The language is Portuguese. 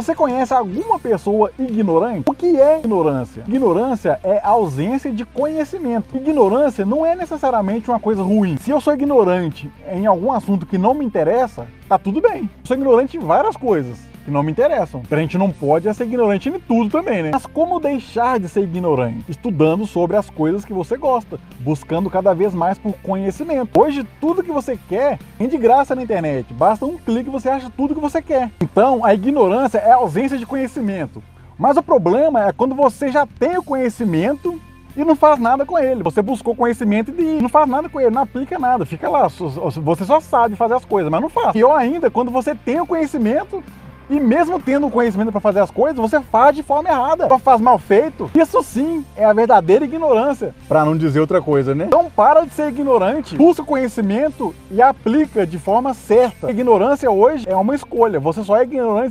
Você conhece alguma pessoa ignorante? O que é ignorância? Ignorância é ausência de conhecimento. Ignorância não é necessariamente uma coisa ruim. Se eu sou ignorante em algum assunto que não me interessa, tá tudo bem. Eu sou ignorante em várias coisas que não me interessam. A gente não pode ser ignorante em tudo também, né? Mas como deixar de ser ignorante? Estudando sobre as coisas que você gosta, buscando cada vez mais por conhecimento. Hoje, tudo que você quer tem de graça na internet. Basta um clique e você acha tudo que você quer. Então, a ignorância é a ausência de conhecimento. Mas o problema é quando você já tem o conhecimento e não faz nada com ele. Você buscou conhecimento e não faz nada com ele, não aplica nada, fica lá. Você só sabe fazer as coisas, mas não faz. Pior ainda, quando você tem o conhecimento e mesmo tendo o conhecimento para fazer as coisas, você faz de forma errada, só faz mal feito. Isso sim é a verdadeira ignorância, para não dizer outra coisa, né? Então para de ser ignorante, busca o conhecimento e aplica de forma certa. A ignorância hoje é uma escolha. Você só é ignorante